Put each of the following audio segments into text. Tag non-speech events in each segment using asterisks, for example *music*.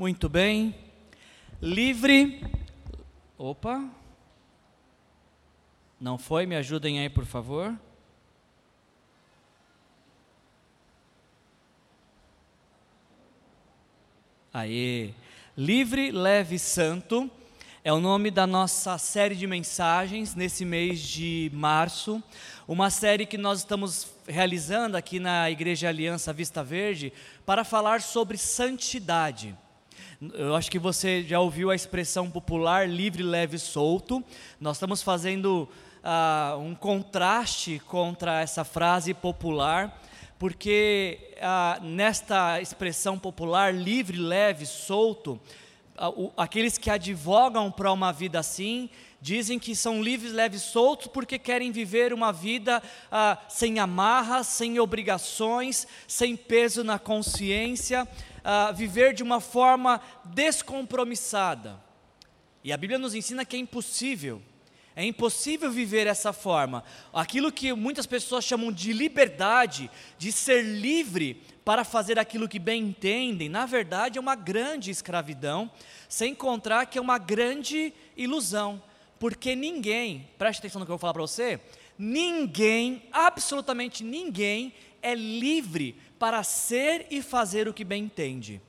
Muito bem. Livre. Opa. Não foi? Me ajudem aí, por favor. Aê. Livre, leve, santo é o nome da nossa série de mensagens nesse mês de março. Uma série que nós estamos realizando aqui na Igreja Aliança Vista Verde para falar sobre santidade. Eu acho que você já ouviu a expressão popular livre, leve, solto. Nós estamos fazendo uh, um contraste contra essa frase popular, porque uh, nesta expressão popular, livre, leve, solto, uh, aqueles que advogam para uma vida assim, dizem que são livres, leves, soltos, porque querem viver uma vida ah, sem amarras, sem obrigações, sem peso na consciência, ah, viver de uma forma descompromissada. E a Bíblia nos ensina que é impossível. É impossível viver essa forma. Aquilo que muitas pessoas chamam de liberdade, de ser livre para fazer aquilo que bem entendem, na verdade é uma grande escravidão, sem encontrar que é uma grande ilusão. Porque ninguém, preste atenção no que eu vou falar para você, ninguém, absolutamente ninguém, é livre para ser e fazer o que bem entende.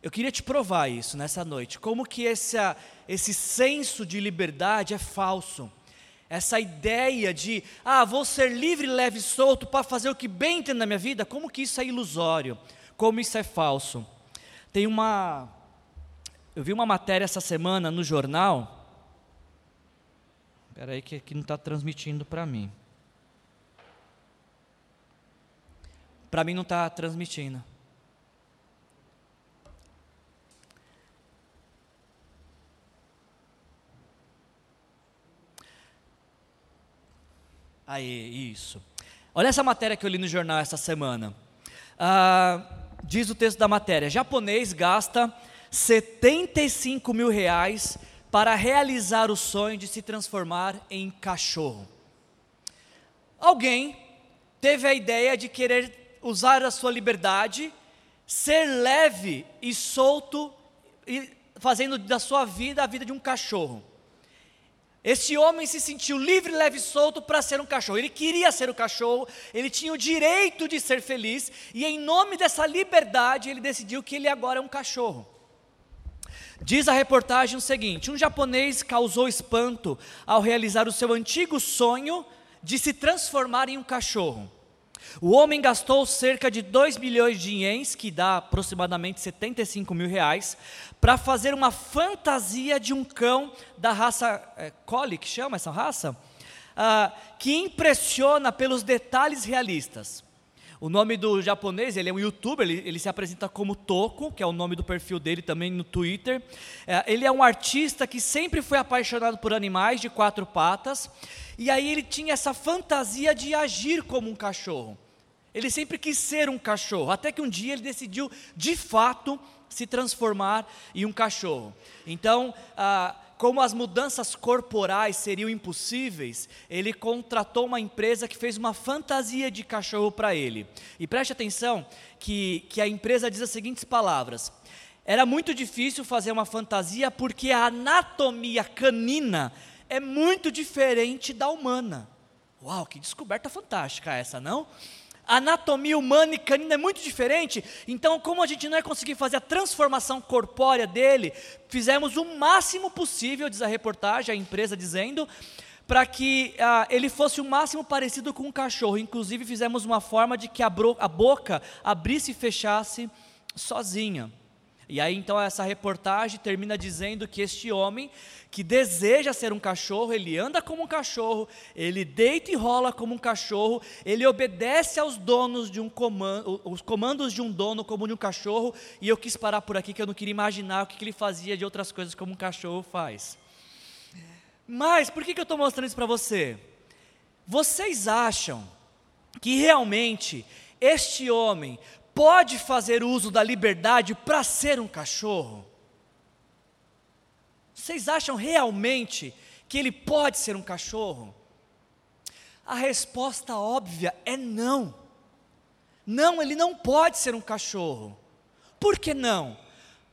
Eu queria te provar isso nessa noite, como que essa, esse senso de liberdade é falso. Essa ideia de, ah, vou ser livre, leve e solto para fazer o que bem entendo na minha vida, como que isso é ilusório, como isso é falso. Tem uma. Eu vi uma matéria essa semana no jornal, Espera aí que aqui não está transmitindo para mim. Para mim não está transmitindo. Aí, isso. Olha essa matéria que eu li no jornal essa semana. Ah, diz o texto da matéria: japonês gasta 75 mil reais para realizar o sonho de se transformar em cachorro. Alguém teve a ideia de querer usar a sua liberdade, ser leve e solto, e fazendo da sua vida a vida de um cachorro. Esse homem se sentiu livre, leve e solto para ser um cachorro. Ele queria ser o um cachorro, ele tinha o direito de ser feliz, e em nome dessa liberdade, ele decidiu que ele agora é um cachorro. Diz a reportagem o seguinte: um japonês causou espanto ao realizar o seu antigo sonho de se transformar em um cachorro. O homem gastou cerca de 2 milhões de ienes, que dá aproximadamente 75 mil reais, para fazer uma fantasia de um cão da raça é, Collie, que chama essa raça, ah, que impressiona pelos detalhes realistas. O nome do japonês, ele é um youtuber, ele, ele, se apresenta como Toko, que é o nome do perfil dele também no Twitter. É, ele é um artista que sempre foi apaixonado por animais de quatro patas, e aí ele tinha essa fantasia de agir como um cachorro. Ele sempre quis ser um cachorro, até que um dia ele decidiu, de fato, se transformar em um cachorro. Então, ah, como as mudanças corporais seriam impossíveis, ele contratou uma empresa que fez uma fantasia de cachorro para ele. E preste atenção que, que a empresa diz as seguintes palavras: era muito difícil fazer uma fantasia porque a anatomia canina é muito diferente da humana. Uau, que descoberta fantástica essa, não? A anatomia humana e canina é muito diferente, então, como a gente não ia conseguir fazer a transformação corpórea dele, fizemos o máximo possível, diz a reportagem, a empresa dizendo, para que ah, ele fosse o máximo parecido com um cachorro. Inclusive, fizemos uma forma de que a, a boca abrisse e fechasse sozinha. E aí então essa reportagem termina dizendo que este homem que deseja ser um cachorro, ele anda como um cachorro, ele deita e rola como um cachorro, ele obedece aos donos de um comando, os comandos de um dono como de um cachorro, e eu quis parar por aqui que eu não queria imaginar o que ele fazia de outras coisas como um cachorro faz. Mas por que, eu estou mostrando isso para você? Vocês acham que realmente este homem pode fazer uso da liberdade para ser um cachorro? Vocês acham realmente que ele pode ser um cachorro? A resposta óbvia é não. Não, ele não pode ser um cachorro. Por que não?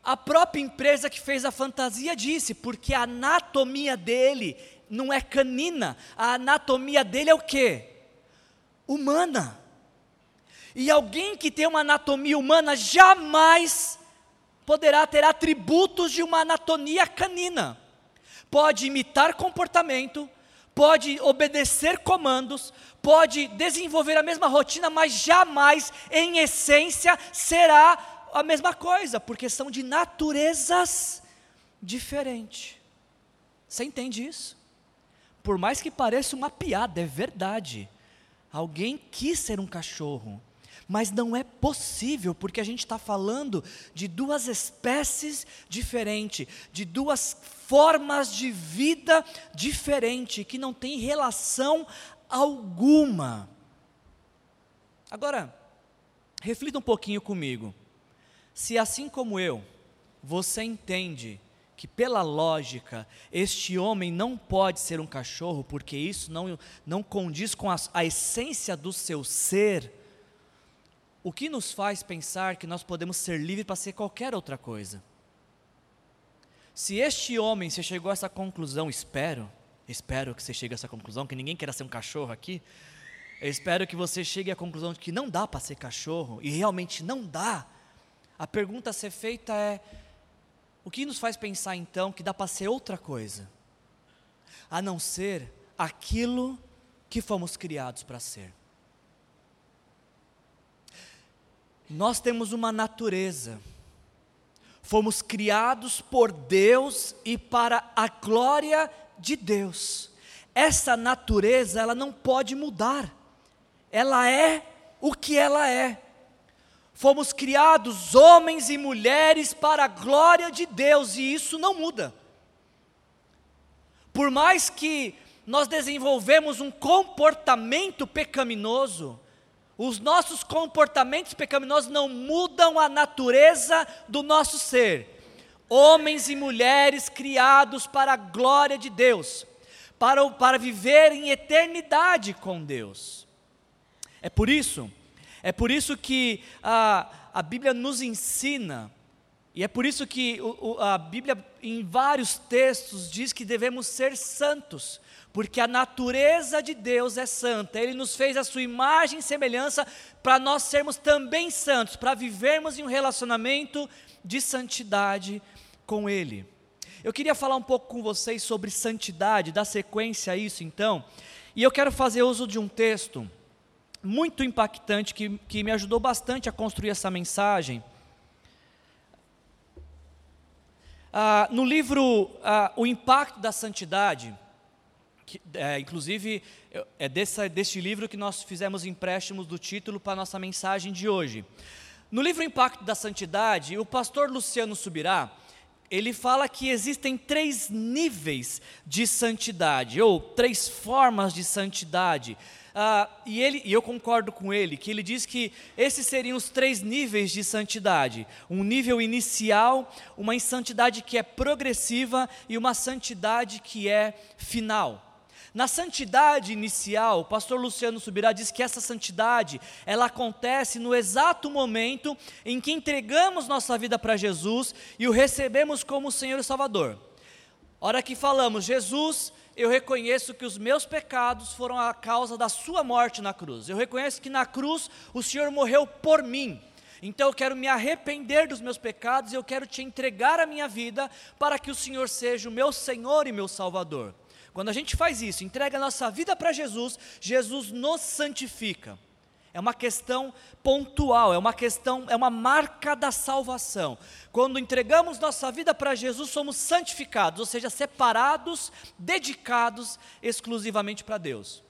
A própria empresa que fez a fantasia disse, porque a anatomia dele não é canina, a anatomia dele é o quê? Humana. E alguém que tem uma anatomia humana jamais poderá ter atributos de uma anatomia canina. Pode imitar comportamento, pode obedecer comandos, pode desenvolver a mesma rotina, mas jamais, em essência, será a mesma coisa, porque são de naturezas diferentes. Você entende isso? Por mais que pareça uma piada, é verdade. Alguém quis ser um cachorro, mas não é possível, porque a gente está falando de duas espécies diferentes, de duas formas de vida diferentes, que não tem relação alguma. Agora, reflita um pouquinho comigo. Se assim como eu, você entende que pela lógica este homem não pode ser um cachorro, porque isso não, não condiz com a, a essência do seu ser, o que nos faz pensar que nós podemos ser livres para ser qualquer outra coisa? Se este homem, você chegou a essa conclusão, espero, espero que você chegue a essa conclusão, que ninguém queira ser um cachorro aqui, eu espero que você chegue à conclusão de que não dá para ser cachorro, e realmente não dá, a pergunta a ser feita é: o que nos faz pensar então que dá para ser outra coisa, a não ser aquilo que fomos criados para ser? Nós temos uma natureza, fomos criados por Deus e para a glória de Deus. Essa natureza, ela não pode mudar, ela é o que ela é. Fomos criados homens e mulheres para a glória de Deus e isso não muda. Por mais que nós desenvolvemos um comportamento pecaminoso, os nossos comportamentos pecaminosos não mudam a natureza do nosso ser. Homens e mulheres criados para a glória de Deus, para, para viver em eternidade com Deus. É por isso é por isso que a, a Bíblia nos ensina, e é por isso que o, a Bíblia, em vários textos, diz que devemos ser santos, porque a natureza de Deus é santa, Ele nos fez a sua imagem e semelhança para nós sermos também santos, para vivermos em um relacionamento de santidade com Ele. Eu queria falar um pouco com vocês sobre santidade, dar sequência a isso então, e eu quero fazer uso de um texto muito impactante que, que me ajudou bastante a construir essa mensagem. Ah, no livro ah, O Impacto da Santidade, que, é, inclusive é desse livro que nós fizemos empréstimos do título para a nossa mensagem de hoje. No livro Impacto da Santidade, o pastor Luciano Subirá, ele fala que existem três níveis de santidade, ou três formas de santidade. Ah, e, ele, e eu concordo com ele, que ele diz que esses seriam os três níveis de santidade: um nível inicial, uma santidade que é progressiva e uma santidade que é final. Na santidade inicial, o pastor Luciano Subirá diz que essa santidade, ela acontece no exato momento em que entregamos nossa vida para Jesus e o recebemos como Senhor e Salvador. Hora que falamos, Jesus, eu reconheço que os meus pecados foram a causa da sua morte na cruz. Eu reconheço que na cruz o Senhor morreu por mim. Então eu quero me arrepender dos meus pecados e eu quero te entregar a minha vida para que o Senhor seja o meu Senhor e meu Salvador. Quando a gente faz isso, entrega a nossa vida para Jesus, Jesus nos santifica. É uma questão pontual, é uma questão, é uma marca da salvação. Quando entregamos nossa vida para Jesus, somos santificados, ou seja, separados, dedicados exclusivamente para Deus.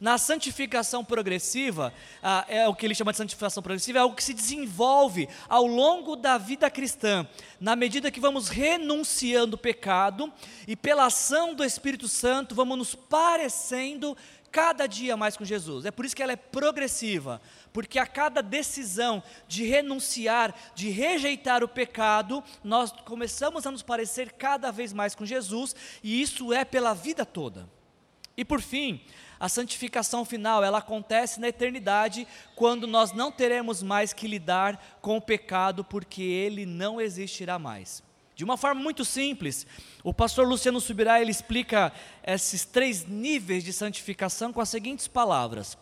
Na santificação progressiva, ah, é o que ele chama de santificação progressiva, é algo que se desenvolve ao longo da vida cristã, na medida que vamos renunciando o pecado e pela ação do Espírito Santo vamos nos parecendo cada dia mais com Jesus. É por isso que ela é progressiva, porque a cada decisão de renunciar, de rejeitar o pecado, nós começamos a nos parecer cada vez mais com Jesus, e isso é pela vida toda. E por fim, A santificação final, ela acontece na eternidade, quando nós não teremos mais que lidar com o pecado, porque ele não existirá mais. De uma forma muito simples, o pastor Luciano Subirá ele explica esses três níveis de santificação com as seguintes palavras: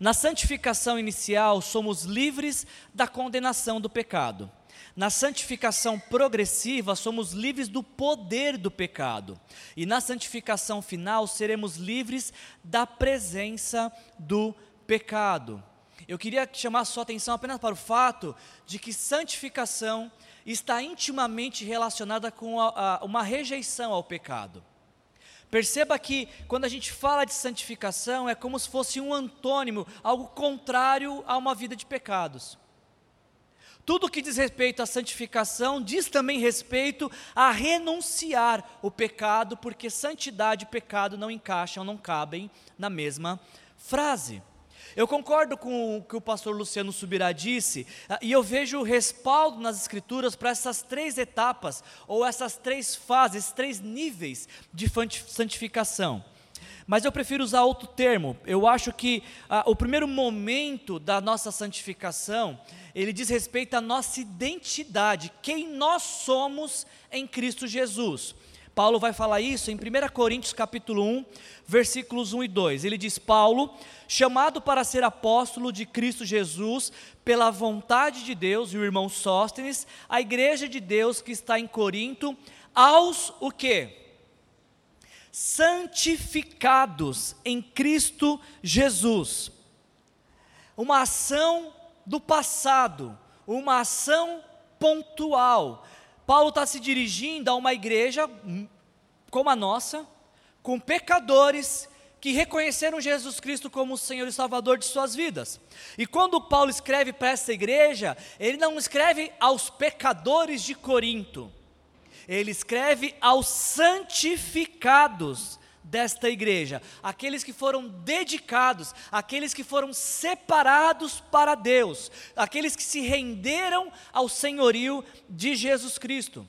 Na santificação inicial, somos livres da condenação do pecado. Na santificação progressiva, somos livres do poder do pecado. E na santificação final, seremos livres da presença do pecado. Eu queria chamar sua atenção apenas para o fato de que santificação está intimamente relacionada com a, a, uma rejeição ao pecado. Perceba que quando a gente fala de santificação, é como se fosse um antônimo, algo contrário a uma vida de pecados. Tudo que diz respeito à santificação diz também respeito a renunciar o pecado, porque santidade e pecado não encaixam, não cabem na mesma frase. Eu concordo com o que o pastor Luciano Subirá disse, ah, e eu vejo respaldo nas Escrituras para essas três etapas, ou essas três fases, três níveis de santificação. Mas eu prefiro usar outro termo. Eu acho que ah, o primeiro momento da nossa santificação ele diz respeito à nossa identidade, quem nós somos em Cristo Jesus. Paulo vai falar isso em 1 Coríntios capítulo 1, versículos 1 e 2. Ele diz: Paulo, chamado para ser apóstolo de Cristo Jesus, pela vontade de Deus, e o irmão Sóstenes, a igreja de Deus que está em Corinto, aos o quê? Santificados em Cristo Jesus. Uma ação do passado, uma ação pontual. Paulo está se dirigindo a uma igreja como a nossa, com pecadores que reconheceram Jesus Cristo como o Senhor e Salvador de suas vidas. E quando Paulo escreve para essa igreja, ele não escreve aos pecadores de Corinto, ele escreve aos santificados desta igreja, aqueles que foram dedicados, aqueles que foram separados para Deus, aqueles que se renderam ao senhorio de Jesus Cristo.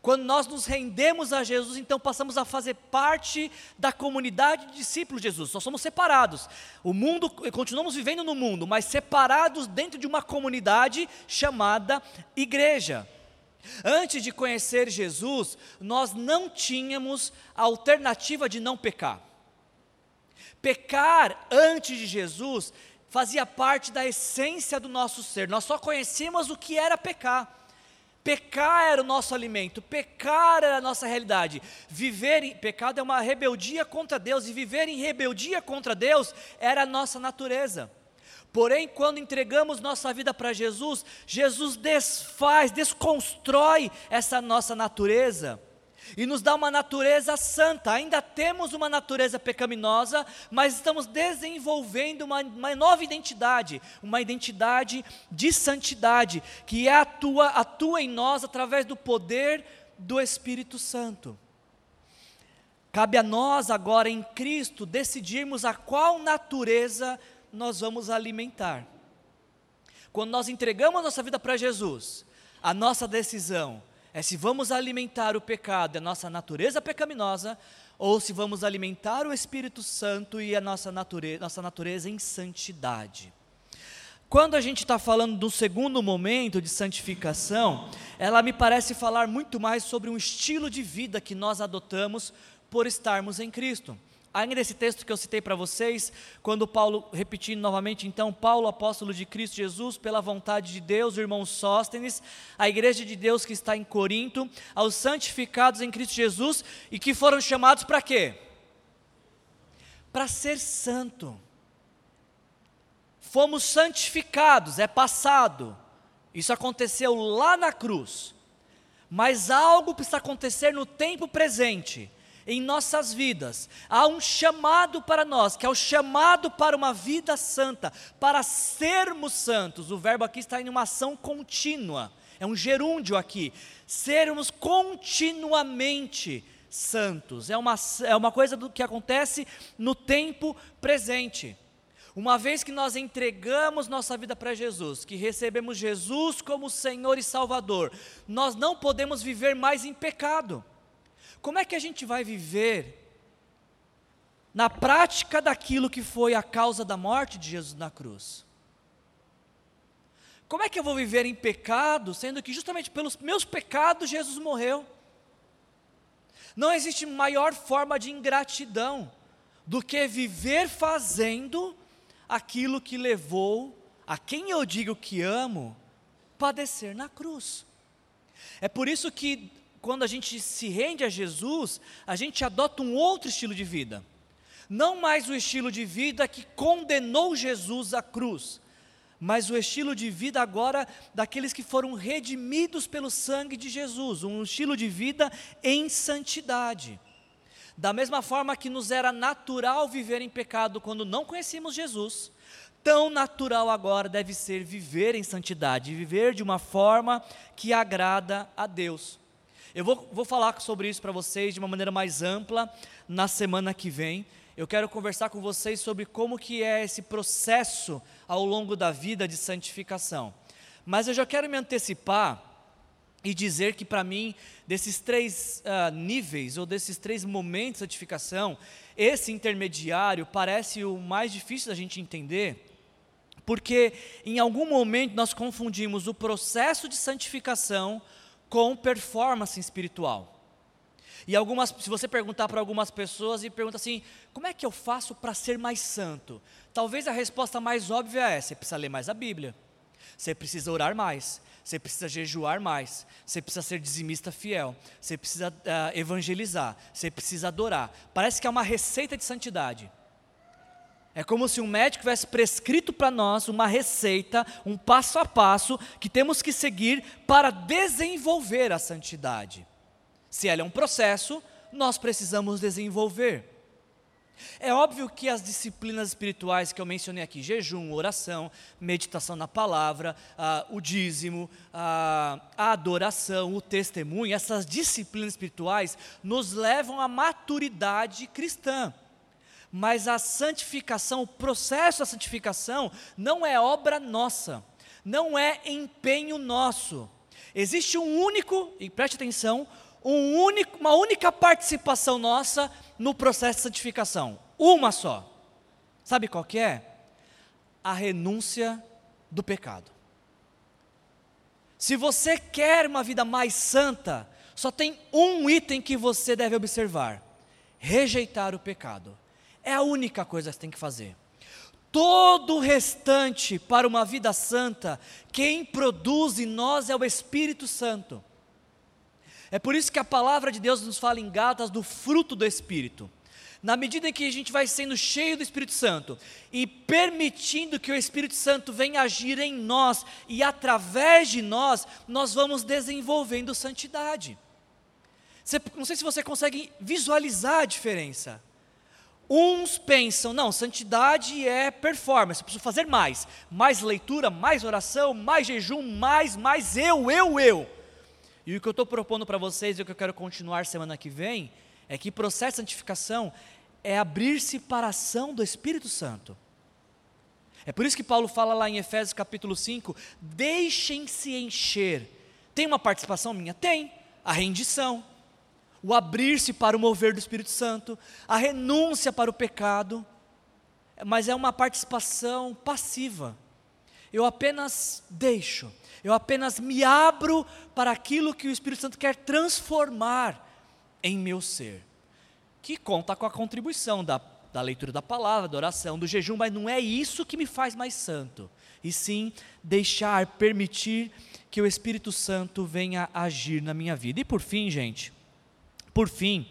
Quando nós nos rendemos a Jesus, então passamos a fazer parte da comunidade de discípulos de Jesus. Nós somos separados. O mundo, continuamos vivendo no mundo, mas separados dentro de uma comunidade chamada igreja. Antes de conhecer Jesus, nós não tínhamos a alternativa de não pecar. Pecar antes de Jesus fazia parte da essência do nosso ser, nós só conhecíamos o que era pecar. Pecar era o nosso alimento, pecar era a nossa realidade. Viver em pecado é uma rebeldia contra Deus, e viver em rebeldia contra Deus era a nossa natureza. Porém, quando entregamos nossa vida para Jesus, Jesus desfaz, desconstrói essa nossa natureza e nos dá uma natureza santa. Ainda temos uma natureza pecaminosa, mas estamos desenvolvendo uma, uma nova identidade, uma identidade de santidade, que atua, atua em nós através do poder do Espírito Santo. Cabe a nós agora em Cristo decidirmos a qual natureza nós vamos alimentar. Quando nós entregamos nossa vida para Jesus, a nossa decisão é se vamos alimentar o pecado e a nossa natureza pecaminosa, ou se vamos alimentar o Espírito Santo e a nossa natureza, nossa natureza em santidade. Quando a gente está falando do segundo momento de santificação, ela me parece falar muito mais sobre um estilo de vida que nós adotamos por estarmos em Cristo. Ainda nesse texto que eu citei para vocês, quando Paulo, repetindo novamente, então, Paulo, apóstolo de Cristo Jesus, pela vontade de Deus, irmão Sóstenes, a igreja de Deus que está em Corinto, aos santificados em Cristo Jesus e que foram chamados para quê? Para ser santo. Fomos santificados, é passado. Isso aconteceu lá na cruz. Mas algo precisa acontecer no tempo presente em nossas vidas. Há um chamado para nós, que é o chamado para uma vida santa, para sermos santos. O verbo aqui está em uma ação contínua, é um gerúndio aqui. Sermos continuamente santos. É uma, é uma coisa do que acontece no tempo presente. Uma vez que nós entregamos nossa vida para Jesus, que recebemos Jesus como Senhor e Salvador, nós não podemos viver mais em pecado. Como é que a gente vai viver na prática daquilo que foi a causa da morte de Jesus na cruz. Como é que eu vou viver em pecado, sendo que justamente pelos meus pecados Jesus morreu? Não existe maior forma de ingratidão do que viver fazendo aquilo que levou a quem eu digo que amo padecer na cruz. É por isso que quando a gente se rende a Jesus, a gente adota um outro estilo de vida. Não mais o estilo de vida que condenou Jesus à cruz, mas o estilo de vida agora daqueles que foram redimidos pelo sangue de Jesus, um estilo de vida em santidade. Da mesma forma que nos era natural viver em pecado quando não conhecíamos Jesus, tão natural agora deve ser viver em santidade, viver de uma forma que agrada a Deus. Eu vou, vou falar sobre isso para vocês de uma maneira mais ampla na semana que vem, eu quero conversar com vocês sobre como que é esse processo ao longo da vida de santificação. Mas eu já quero me antecipar e dizer que para mim, desses três uh, níveis ou desses três momentos de santificação, esse intermediário parece o mais difícil da gente entender, porque em algum momento nós confundimos o processo de santificação com performance espiritual. E algumas, se você perguntar para algumas pessoas e pergunta assim, como é que eu faço para ser mais santo? Talvez a resposta mais óbvia é: você precisa ler mais a Bíblia, você precisa orar mais, você precisa jejuar mais, você precisa ser dizimista fiel, você precisa uh, evangelizar, você precisa adorar. Parece que é uma receita de santidade. É como se um médico tivesse prescrito para nós uma receita, um passo a passo que temos que seguir para desenvolver a santidade. Se ela é um processo, nós precisamos desenvolver. É óbvio que as disciplinas espirituais que eu mencionei aqui, jejum, oração, meditação na palavra, ah, o dízimo, ah, a adoração, o testemunho, essas disciplinas espirituais nos levam à maturidade cristã. Mas a santificação, o processo da santificação, não é obra nossa, não é empenho nosso. Existe um único, e preste atenção, um único, uma única participação nossa no processo de santificação. Uma só. Sabe qual que é? A renúncia do pecado. Se você quer uma vida mais santa, só tem um item que você deve observar: rejeitar o pecado. É a única coisa que você tem que fazer. Todo o restante para uma vida santa, quem produz em nós é o Espírito Santo. É por isso que a palavra de Deus nos fala em Gálatas do fruto do Espírito. Na medida em que a gente vai sendo cheio do Espírito Santo e permitindo que o Espírito Santo venha agir em nós e através de nós, nós vamos desenvolvendo santidade. Você, não sei se você consegue visualizar a diferença. Uns pensam, não, santidade é performance, eu preciso fazer mais. Mais leitura, mais oração, mais jejum, mais, mais eu, eu, eu. E o que eu estou propondo para vocês e o que eu quero continuar semana que vem é que processo de santificação é abrir-se para a ação do Espírito Santo. É por isso que Paulo fala lá em Efésios capítulo 5: deixem-se encher. Tem uma participação minha? Tem. A rendição, o abrir-se para o mover do Espírito Santo, a renúncia para o pecado, mas é uma participação passiva. Eu apenas deixo, eu apenas me abro para aquilo que o Espírito Santo quer transformar em meu ser. Que conta com a contribuição da, da leitura da palavra, da oração, do jejum, mas não é isso que me faz mais santo. E sim deixar, permitir que o Espírito Santo venha agir na minha vida. E por fim, gente, por fim,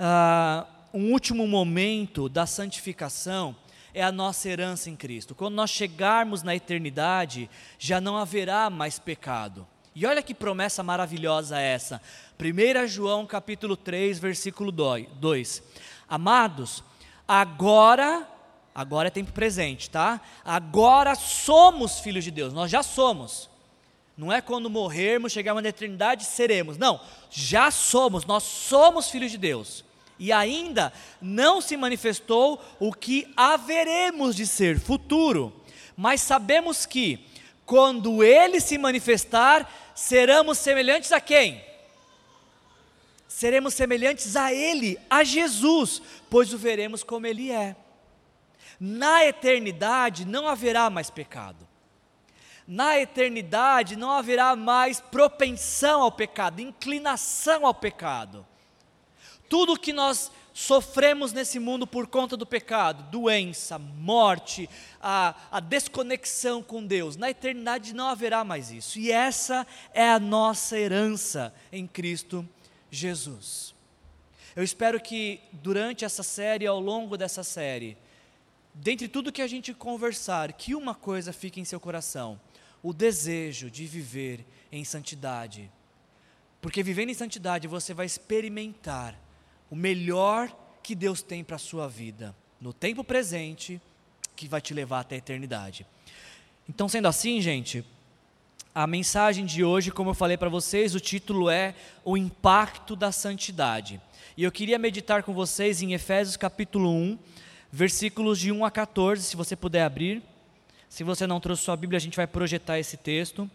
uh, um último momento da santificação é a nossa herança em Cristo. Quando nós chegarmos na eternidade, já não haverá mais pecado. E olha que promessa maravilhosa essa. 1 João capítulo 3, versículo 2. Amados, agora, agora é tempo presente, tá? Agora somos filhos de Deus, nós já somos. Não é quando morrermos, chegarmos na eternidade, seremos. Não, já somos, nós somos filhos de Deus e ainda não se manifestou o que haveremos de ser futuro. Mas sabemos que, quando ele se manifestar, seremos semelhantes a quem? seremos semelhantes a Ele, a Jesus, pois o veremos como Ele é. Na eternidade não haverá mais pecado. Na eternidade não haverá mais propensão ao pecado, inclinação ao pecado. Tudo que nós sofremos nesse mundo por conta do pecado, doença, morte, a, a, desconexão com Deus, na eternidade não haverá mais isso, e essa é a nossa herança em Cristo Jesus. Eu espero que durante essa série, ao longo dessa série, dentre tudo que a gente conversar, que uma coisa fique em seu coração: o desejo de viver em santidade. Porque vivendo em santidade você vai experimentar o melhor que Deus tem para a sua vida, no tempo presente, que vai te levar até a eternidade. Então, sendo assim, gente, a mensagem de hoje, como eu falei para vocês, o título é O Impacto da Santidade. E eu queria meditar com vocês em Efésios capítulo 1, versículos de 1 a 14, se você puder abrir. Se você não trouxe sua Bíblia, a gente vai projetar esse texto.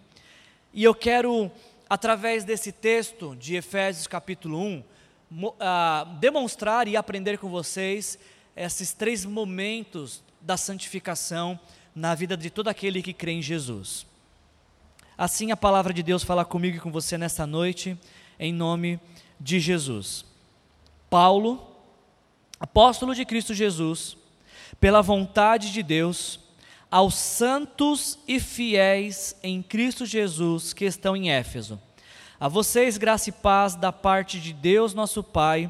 E eu quero, através desse texto de Efésios capítulo 1, uh, demonstrar e aprender com vocês esses três momentos da santificação na vida de todo aquele que crê em Jesus. Assim a palavra de Deus fala comigo e com você nesta noite, em nome de Jesus. Paulo, apóstolo de Cristo Jesus, pela vontade de Deus, aos santos e fiéis em Cristo Jesus que estão em Éfeso a vocês, graça e paz da parte de Deus, nosso Pai,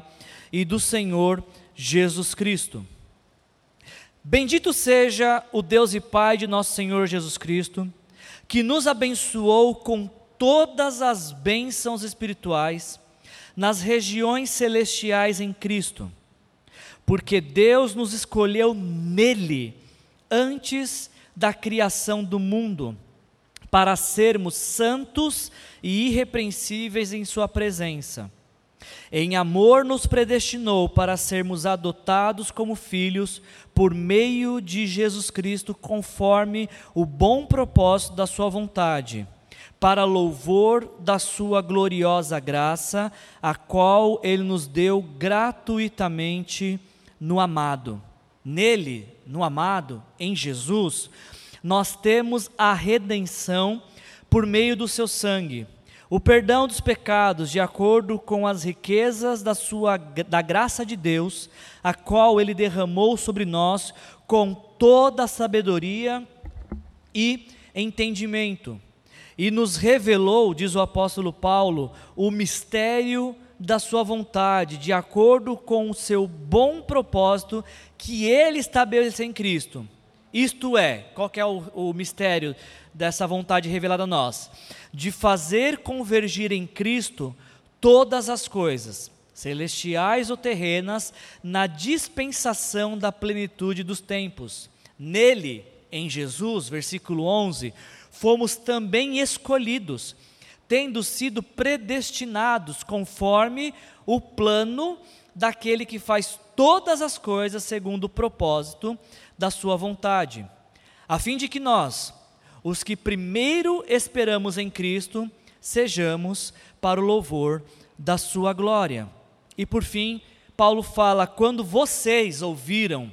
e do Senhor Jesus Cristo. Bendito seja o Deus e Pai de nosso Senhor Jesus Cristo, que nos abençoou com todas as bênçãos espirituais nas regiões celestiais em Cristo, porque Deus nos escolheu nele antes da criação do mundo para sermos santos e irrepreensíveis em Sua presença. Em amor nos predestinou para sermos adotados como filhos por meio de Jesus Cristo, conforme o bom propósito da Sua vontade, para louvor da Sua gloriosa graça, a qual Ele nos deu gratuitamente no amado. Nele, no amado, em Jesus, nós temos a redenção por meio do seu sangue, o perdão dos pecados de acordo com as riquezas da sua da graça de Deus, a qual ele derramou sobre nós com toda a sabedoria e entendimento. E nos revelou, diz o apóstolo Paulo, o mistério da sua vontade, de acordo com o seu bom propósito que ele estabeleceu em Cristo isto é, qual é o, o mistério dessa vontade revelada a nós? De fazer convergir em Cristo todas as coisas, celestiais ou terrenas, na dispensação da plenitude dos tempos. Nele, em Jesus, versículo 11, fomos também escolhidos, tendo sido predestinados conforme o plano daquele que faz todas as coisas segundo o propósito da Sua vontade, a fim de que nós, os que primeiro esperamos em Cristo, sejamos para o louvor da Sua glória. E por fim, Paulo fala: quando vocês ouviram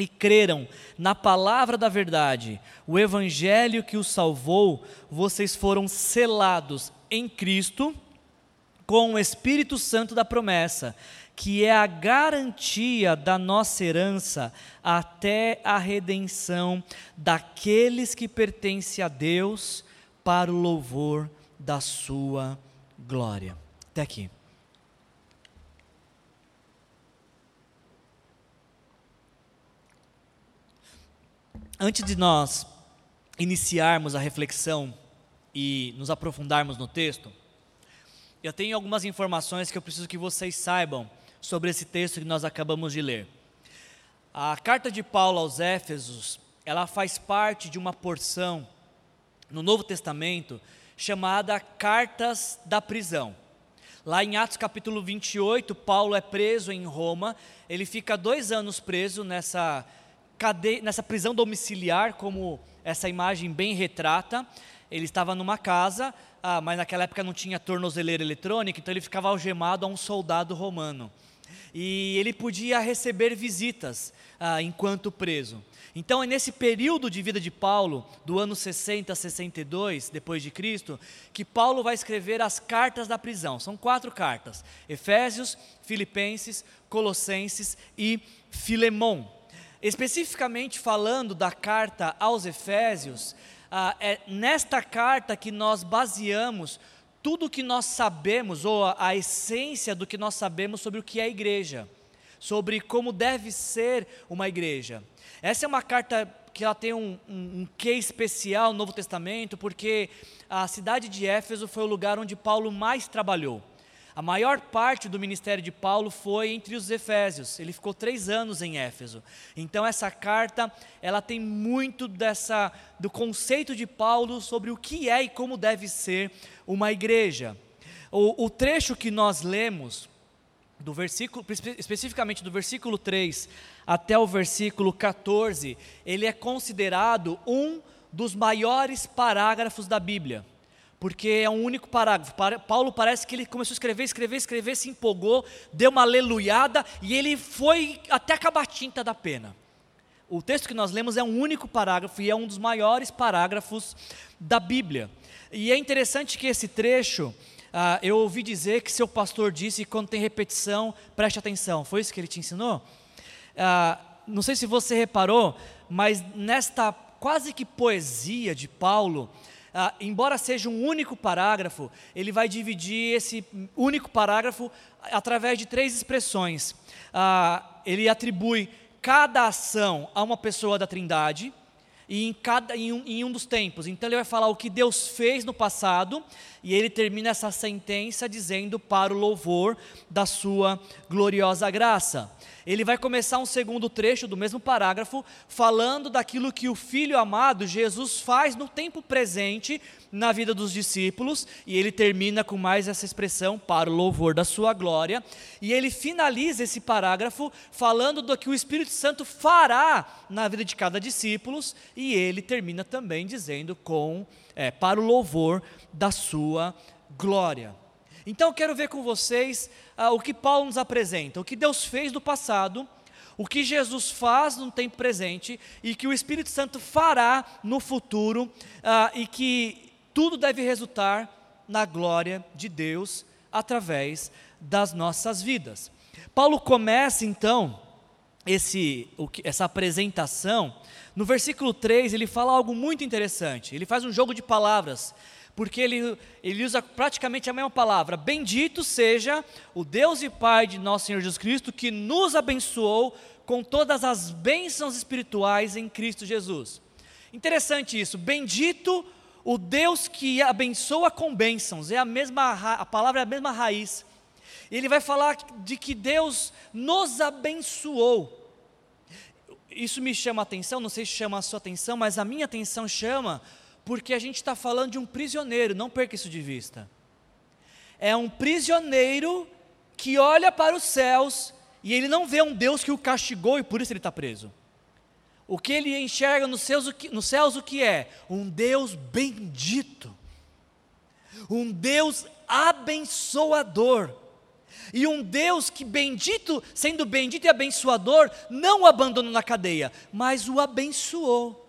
e creram na palavra da verdade, o evangelho que os salvou, vocês foram selados em Cristo com o Espírito Santo da promessa, que é a garantia da nossa herança até a redenção daqueles que pertencem a Deus para o louvor da sua glória. Até aqui. Antes de nós iniciarmos a reflexão e nos aprofundarmos no texto, eu tenho algumas informações que eu preciso que vocês saibam sobre esse texto que nós acabamos de ler. A carta de Paulo aos Éfesos, ela faz parte de uma porção no Novo Testamento chamada Cartas da Prisão. Lá em Atos capítulo 28, Paulo é preso em Roma, ele fica dois anos preso nessa, nessa prisão domiciliar, como essa imagem bem retrata, ele estava numa casa, ah, mas naquela época não tinha tornozeleira eletrônica, então ele ficava algemado a um soldado romano. E ele podia receber visitas ah, enquanto preso. Então é nesse período de vida de Paulo, do ano 60 a 62 depois de Cristo, que Paulo vai escrever as cartas da prisão. São quatro cartas: Efésios, Filipenses, Colossenses e Filemon. Especificamente falando da carta aos Efésios, ah, é nesta carta que nós baseamos tudo o que nós sabemos, ou a, a essência do que nós sabemos sobre o que é a igreja, sobre como deve ser uma igreja. Essa é uma carta que ela tem um, um, um quê especial no Novo Testamento, porque a cidade de Éfeso foi o lugar onde Paulo mais trabalhou. A maior parte do ministério de Paulo foi entre os Efésios. Ele ficou três anos em Éfeso. Então essa carta, ela tem muito dessa do conceito de Paulo sobre o que é e como deve ser uma igreja. O, o trecho que nós lemos do versículo, especificamente do versículo 3 até o versículo 14, ele é considerado um dos maiores parágrafos da Bíblia, porque é um único parágrafo. Paulo parece que ele começou a escrever, escrever, escrever, se empolgou, deu uma aleluiada e ele foi até acabar a tinta da pena. O texto que nós lemos é um único parágrafo e é um dos maiores parágrafos da Bíblia. E é interessante que esse trecho, ah, eu ouvi dizer que seu pastor disse quando tem repetição, preste atenção. Foi isso que ele te ensinou? Ah, não sei se você reparou, mas nesta quase que poesia de Paulo, ah, embora seja um único parágrafo, ele vai dividir esse único parágrafo através de três expressões. Ah, ele atribui cada ação a uma pessoa da Trindade e em, cada, em um, em um dos tempos. Então ele vai falar o que Deus fez no passado, e ele termina essa sentença dizendo para o louvor da sua gloriosa graça ele vai começar um segundo trecho do mesmo parágrafo, falando daquilo que o Filho amado, Jesus, faz no tempo presente na vida dos discípulos, e ele termina com mais essa expressão, para o louvor da sua glória, e ele finaliza esse parágrafo falando do que o Espírito Santo fará na vida de cada discípulo, e ele termina também dizendo com, é, para o louvor da sua glória. Então eu quero ver com vocês ah, o que Paulo nos apresenta, o que Deus fez no passado, o que Jesus faz no tempo presente e que o Espírito Santo fará no futuro ah, e que tudo deve resultar na glória de Deus através das nossas vidas. Paulo começa então esse, essa apresentação, no versículo 3 ele fala algo muito interessante, ele faz um jogo de palavras porque ele, ele usa praticamente a mesma palavra: Bendito seja o Deus e Pai de nosso Senhor Jesus Cristo, que nos abençoou com todas as bênçãos espirituais em Cristo Jesus. Interessante isso, bendito o Deus que abençoa com bênçãos, é a mesma, a palavra é a mesma raiz. Ele vai falar de que Deus nos abençoou. Isso me chama a atenção, não sei se chama a sua atenção, mas a minha atenção chama porque a gente está falando de um prisioneiro, não perca isso de vista. É um prisioneiro que olha para os céus e ele não vê um Deus que o castigou e por isso ele está preso. O que ele enxerga nos céus, nos céus o que é? Um Deus bendito, um Deus abençoador, e um Deus que, bendito, sendo bendito e abençoador, não o abandonou na cadeia, mas o abençoou.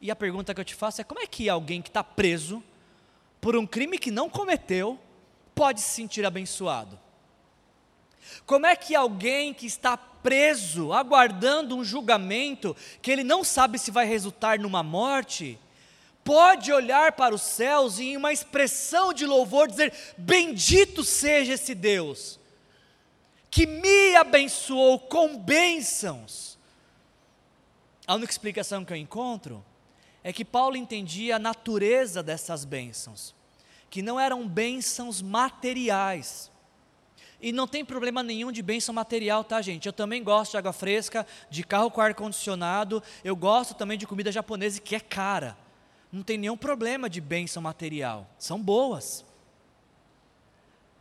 E a pergunta que eu te faço é: como é que alguém que está preso por um crime que não cometeu pode se sentir abençoado? Como é que alguém que está preso, aguardando um julgamento, que ele não sabe se vai resultar numa morte, pode olhar para os céus e, em uma expressão de louvor, dizer: Bendito seja esse Deus, que me abençoou com bênçãos? A única explicação que eu encontro é que Paulo entendia a natureza dessas bênçãos, que não eram bênçãos materiais. E não tem problema nenhum de bênção material, tá, gente? Eu também gosto de água fresca, de carro com ar-condicionado, eu gosto também de comida japonesa que é cara. Não tem nenhum problema de bênção material, são boas.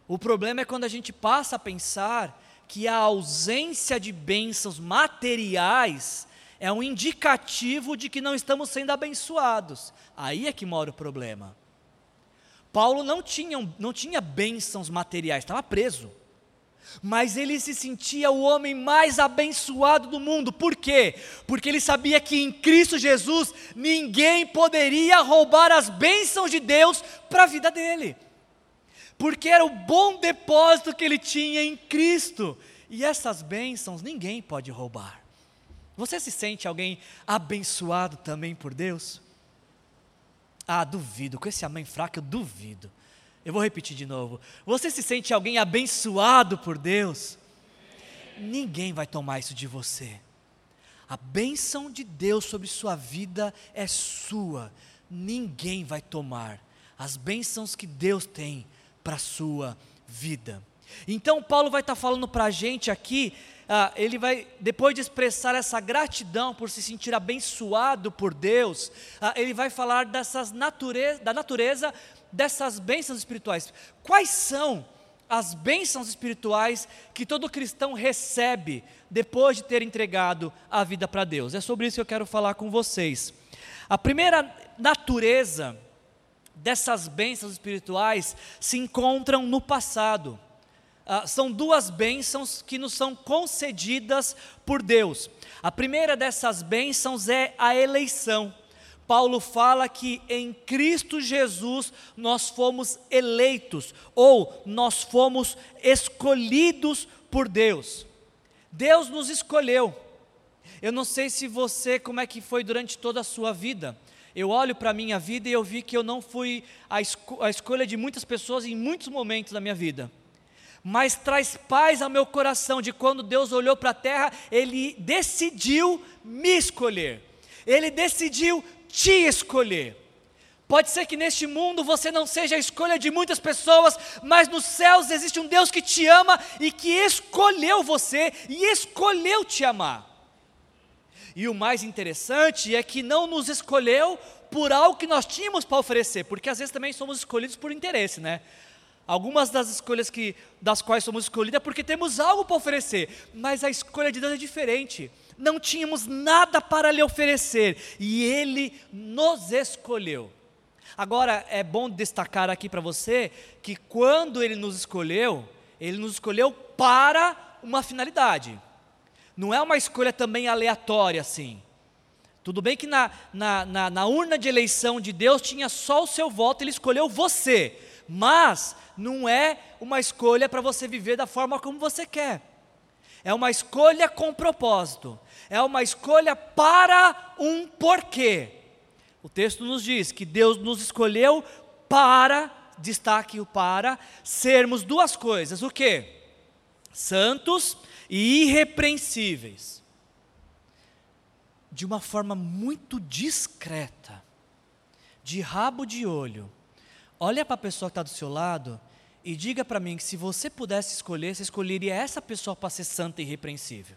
O problema é quando a gente passa a pensar que a ausência de bênçãos materiais é um indicativo de que não estamos sendo abençoados. Aí é que mora o problema. Paulo não tinha, não tinha bênçãos materiais, estava preso. Mas ele se sentia o homem mais abençoado do mundo. Por quê? Porque ele sabia que em Cristo Jesus ninguém poderia roubar as bênçãos de Deus para a vida dele. Porque era o bom depósito que ele tinha em Cristo. E essas bênçãos ninguém pode roubar. Você se sente alguém abençoado também por Deus? Ah, duvido, com esse amém fraco eu duvido. Eu vou repetir de novo. Você se sente alguém abençoado por Deus? Ninguém vai tomar isso de você. A bênção de Deus sobre sua vida é sua. Ninguém vai tomar as bênçãos que Deus tem para sua vida. Então, Paulo vai estar tá falando para a gente aqui ah, ele vai, depois de expressar essa gratidão por se sentir abençoado por Deus, ah, ele vai falar dessas natureza, da natureza dessas bênçãos espirituais. Quais são as bênçãos espirituais que todo cristão recebe depois de ter entregado a vida para Deus? É sobre isso que eu quero falar com vocês. A primeira natureza dessas bênçãos espirituais se encontram no passado ah, são duas bênçãos que nos são concedidas por Deus. A primeira dessas bênçãos é a eleição. Paulo fala que em Cristo Jesus nós fomos eleitos, ou nós fomos escolhidos por Deus. Deus nos escolheu. Eu não sei se você, como é que foi durante toda a sua vida. Eu olho para a minha vida e eu vi que eu não fui a, esco a escolha de muitas pessoas em muitos momentos da minha vida mas traz paz ao meu coração de quando Deus olhou para a terra, Ele decidiu me escolher, Ele decidiu te escolher. Pode ser que neste mundo você não seja a escolha de muitas pessoas, mas nos céus existe um Deus que te ama e que escolheu você e escolheu te amar. E o mais interessante é que não nos escolheu por algo que nós tínhamos para oferecer, porque às vezes também somos escolhidos por interesse, né? Algumas das escolhas que, das quais somos escolhidos é porque temos algo para oferecer, mas a escolha de Deus é diferente. Não tínhamos nada para lhe oferecer e Ele nos escolheu. Agora é bom destacar aqui para você que quando Ele nos escolheu, Ele nos escolheu para uma finalidade. Não é uma escolha também aleatória assim. Tudo bem que na, na, na, na urna de eleição de Deus tinha só o seu voto, Ele escolheu você mas não é uma escolha para você viver da forma como você quer. É uma escolha com propósito. É uma escolha para um porquê. O texto nos diz que Deus nos escolheu para, destaque o para, sermos duas coisas: o que? Santos e irrepreensíveis. De uma forma muito discreta, de rabo de olho Olha para a pessoa que está do seu lado e diga para mim que se você pudesse escolher, você escolheria essa pessoa para ser santa e irrepreensível.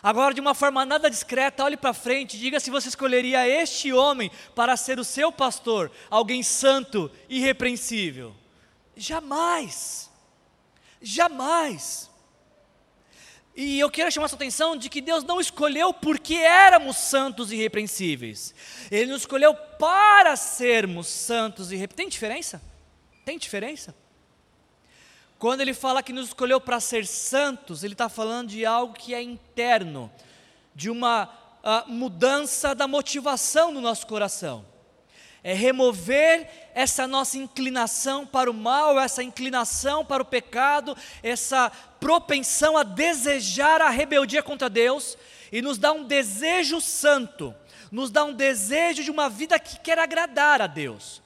Agora, de uma forma nada discreta, olhe para frente e diga se você escolheria este homem para ser o seu pastor, alguém santo e irrepreensível. Jamais. Jamais. E eu quero chamar sua atenção de que Deus não escolheu porque éramos santos e irrepreensíveis. Ele nos escolheu para sermos santos e irrepreensíveis. Tem diferença? Tem diferença? Quando ele fala que nos escolheu para ser santos, ele está falando de algo que é interno, de uma uh, mudança da motivação no nosso coração é remover essa nossa inclinação para o mal, essa inclinação para o pecado, essa propensão a desejar a rebeldia contra Deus e nos dá um desejo santo, nos dá um desejo de uma vida que quer agradar a Deus.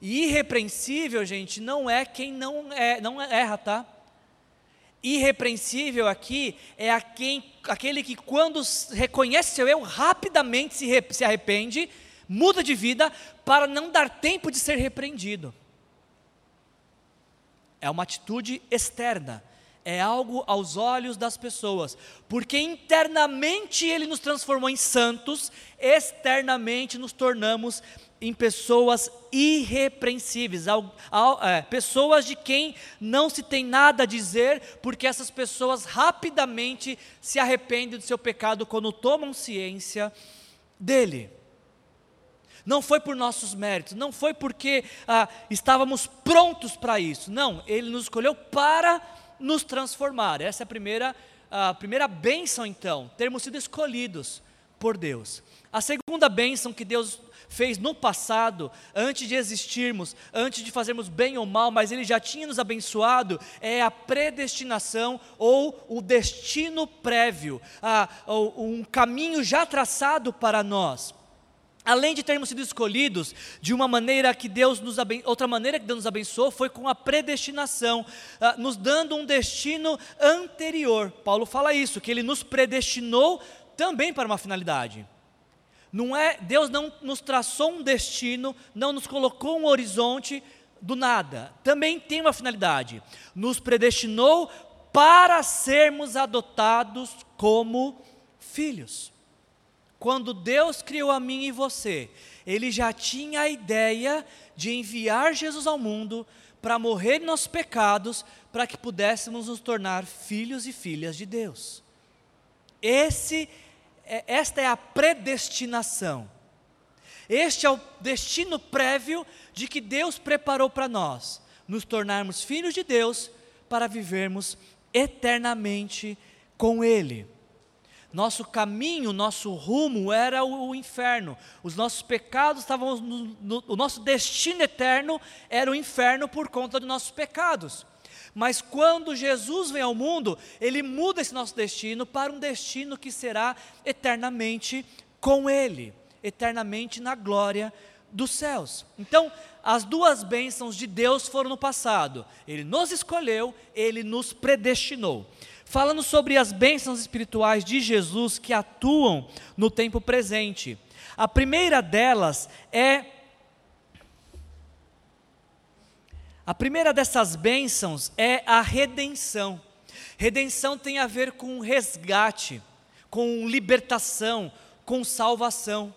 E irrepreensível, gente, não é quem não é, não erra, tá? Irrepreensível aqui é a quem, aquele que quando reconhece seu erro rapidamente se, se arrepende muda de vida para não dar tempo de ser repreendido. É uma atitude externa, é algo aos olhos das pessoas, porque internamente Ele nos transformou em santos, externamente nos tornamos em pessoas irrepreensíveis, ao, ao, é, pessoas de quem não se tem nada a dizer, porque essas pessoas rapidamente se arrependem do seu pecado quando tomam ciência dele. Não foi por nossos méritos, não foi porque ah, estávamos prontos para isso, não, Ele nos escolheu para nos transformar. Essa é a primeira, a primeira bênção, então, termos sido escolhidos por Deus. A segunda bênção que Deus fez no passado, antes de existirmos, antes de fazermos bem ou mal, mas Ele já tinha nos abençoado, é a predestinação ou o destino prévio, a, um caminho já traçado para nós. Além de termos sido escolhidos de uma maneira que Deus nos abençoou, outra maneira que Deus nos abençoou foi com a predestinação, uh, nos dando um destino anterior. Paulo fala isso, que ele nos predestinou também para uma finalidade. Não é, Deus não nos traçou um destino, não nos colocou um horizonte do nada. Também tem uma finalidade. Nos predestinou para sermos adotados como filhos. Quando Deus criou a mim e você, Ele já tinha a ideia de enviar Jesus ao mundo para morrer em nossos pecados, para que pudéssemos nos tornar filhos e filhas de Deus. Esse é, esta é a predestinação. Este é o destino prévio de que Deus preparou para nós, nos tornarmos filhos de Deus para vivermos eternamente com Ele. Nosso caminho, nosso rumo era o, o inferno. Os nossos pecados estavam no, no, o nosso destino eterno era o inferno por conta dos nossos pecados. Mas quando Jesus vem ao mundo, ele muda esse nosso destino para um destino que será eternamente com Ele, eternamente na glória dos céus. Então, as duas bênçãos de Deus foram no passado. Ele nos escolheu, ele nos predestinou. Falando sobre as bênçãos espirituais de Jesus que atuam no tempo presente. A primeira delas é A primeira dessas bênçãos é a redenção. Redenção tem a ver com resgate, com libertação, com salvação.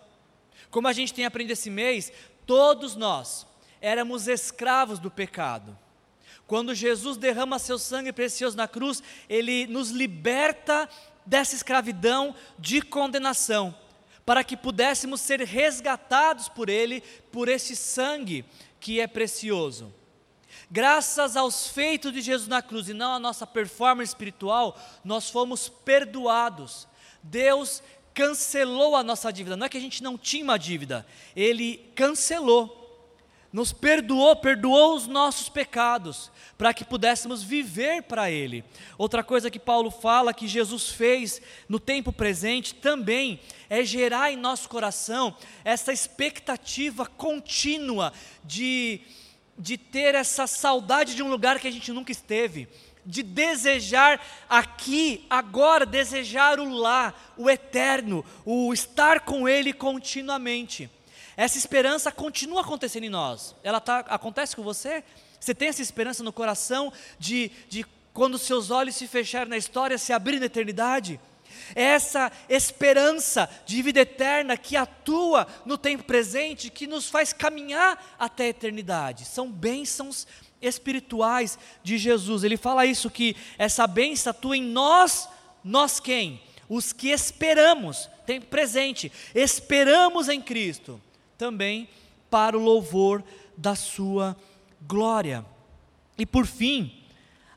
Como a gente tem aprendido esse mês, todos nós éramos escravos do pecado. Quando Jesus derrama seu sangue precioso na cruz, ele nos liberta dessa escravidão de condenação, para que pudéssemos ser resgatados por ele, por esse sangue que é precioso. Graças aos feitos de Jesus na cruz e não à nossa performance espiritual, nós fomos perdoados. Deus cancelou a nossa dívida. Não é que a gente não tinha uma dívida, Ele cancelou, nos perdoou, perdoou os nossos pecados, para que pudéssemos viver para Ele. Outra coisa que Paulo fala que Jesus fez no tempo presente também é gerar em nosso coração essa expectativa contínua de de ter essa saudade de um lugar que a gente nunca esteve, de desejar aqui, agora, desejar o lá, o eterno, o estar com Ele continuamente. Essa esperança continua acontecendo em nós. Ela tá, acontece com você? Você tem essa esperança no coração de, de quando seus olhos se fecharem na história, se abrirem na eternidade? É essa esperança de vida eterna que atua no tempo presente, que nos faz caminhar até a eternidade. São bênçãos espirituais de Jesus. Ele fala isso que essa bênção atua em nós, nós quem? Os que esperamos, tempo presente, esperamos em Cristo, também para o louvor da sua glória. E por fim,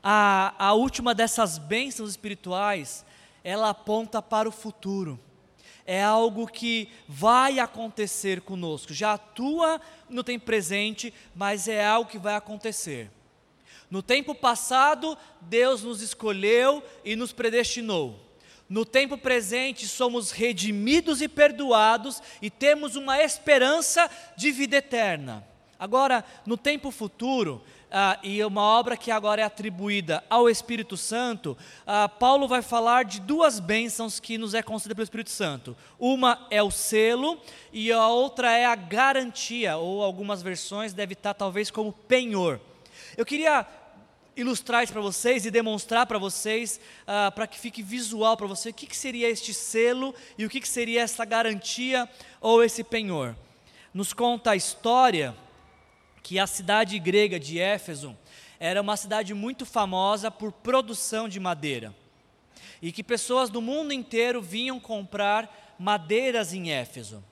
a, a última dessas bênçãos espirituais ela aponta para o futuro. É algo que vai acontecer conosco. Já atua no tempo presente, mas é algo que vai acontecer. No tempo passado, Deus nos escolheu e nos predestinou. No tempo presente, somos redimidos e perdoados e temos uma esperança de vida eterna. Agora, no tempo futuro, ah, e uma obra que agora é atribuída ao Espírito Santo, ah, Paulo vai falar de duas bênçãos que nos é concedida pelo Espírito Santo. Uma é o selo e a outra é a garantia, ou algumas versões deve estar talvez como penhor. Eu queria ilustrar isso para vocês e demonstrar para vocês, ah, para que fique visual para você, o que, que, seria este selo e o que, que seria essa garantia ou esse penhor. nos conta a história que a cidade grega de Éfeso era uma cidade muito famosa por produção de madeira. E que pessoas do mundo inteiro vinham comprar madeiras em Éfeso.